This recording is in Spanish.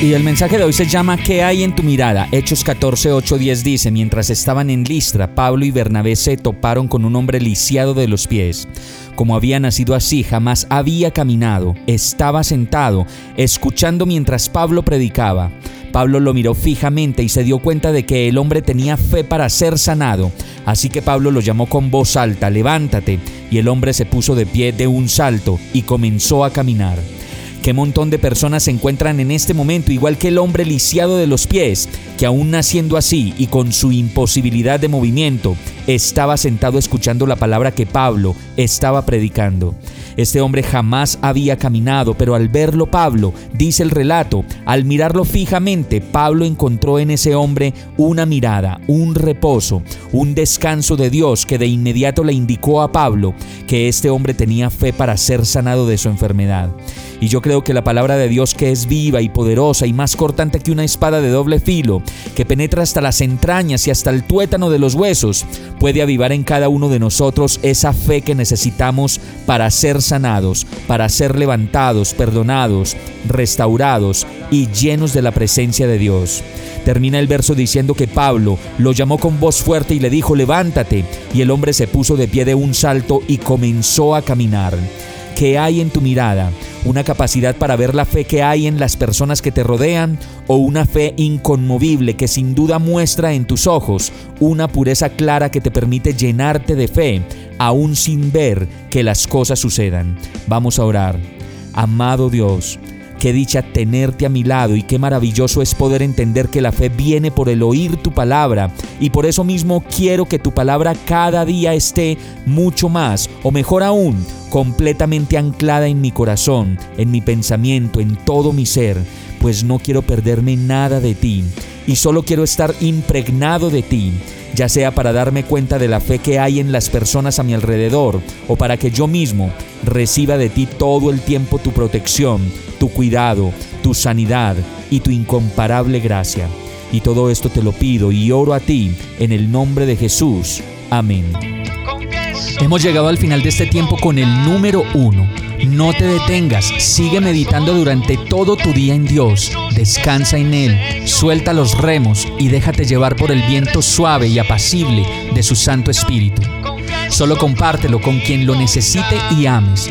Y el mensaje de hoy se llama ¿Qué hay en tu mirada? Hechos 14, 8, 10 dice, mientras estaban en Listra, Pablo y Bernabé se toparon con un hombre lisiado de los pies. Como había nacido así, jamás había caminado, estaba sentado, escuchando mientras Pablo predicaba. Pablo lo miró fijamente y se dio cuenta de que el hombre tenía fe para ser sanado. Así que Pablo lo llamó con voz alta, levántate, y el hombre se puso de pie de un salto y comenzó a caminar. Qué montón de personas se encuentran en este momento igual que el hombre lisiado de los pies, que aún naciendo así y con su imposibilidad de movimiento, estaba sentado escuchando la palabra que Pablo estaba predicando. Este hombre jamás había caminado, pero al verlo Pablo, dice el relato, al mirarlo fijamente, Pablo encontró en ese hombre una mirada, un reposo, un descanso de Dios que de inmediato le indicó a Pablo que este hombre tenía fe para ser sanado de su enfermedad. Y yo creo que la palabra de Dios que es viva y poderosa y más cortante que una espada de doble filo, que penetra hasta las entrañas y hasta el tuétano de los huesos, puede avivar en cada uno de nosotros esa fe que necesitamos para ser sanados, para ser levantados, perdonados, restaurados y llenos de la presencia de Dios. Termina el verso diciendo que Pablo lo llamó con voz fuerte y le dijo, levántate, y el hombre se puso de pie de un salto y comenzó a caminar. ¿Qué hay en tu mirada? una capacidad para ver la fe que hay en las personas que te rodean o una fe inconmovible que sin duda muestra en tus ojos una pureza clara que te permite llenarte de fe aún sin ver que las cosas sucedan. Vamos a orar. Amado Dios, Qué dicha tenerte a mi lado y qué maravilloso es poder entender que la fe viene por el oír tu palabra. Y por eso mismo quiero que tu palabra cada día esté mucho más o mejor aún completamente anclada en mi corazón, en mi pensamiento, en todo mi ser, pues no quiero perderme nada de ti. Y solo quiero estar impregnado de ti ya sea para darme cuenta de la fe que hay en las personas a mi alrededor o para que yo mismo reciba de ti todo el tiempo tu protección, tu cuidado, tu sanidad y tu incomparable gracia. Y todo esto te lo pido y oro a ti en el nombre de Jesús. Amén. Hemos llegado al final de este tiempo con el número uno. No te detengas, sigue meditando durante todo tu día en Dios, descansa en Él, suelta los remos y déjate llevar por el viento suave y apacible de su Santo Espíritu. Solo compártelo con quien lo necesite y ames.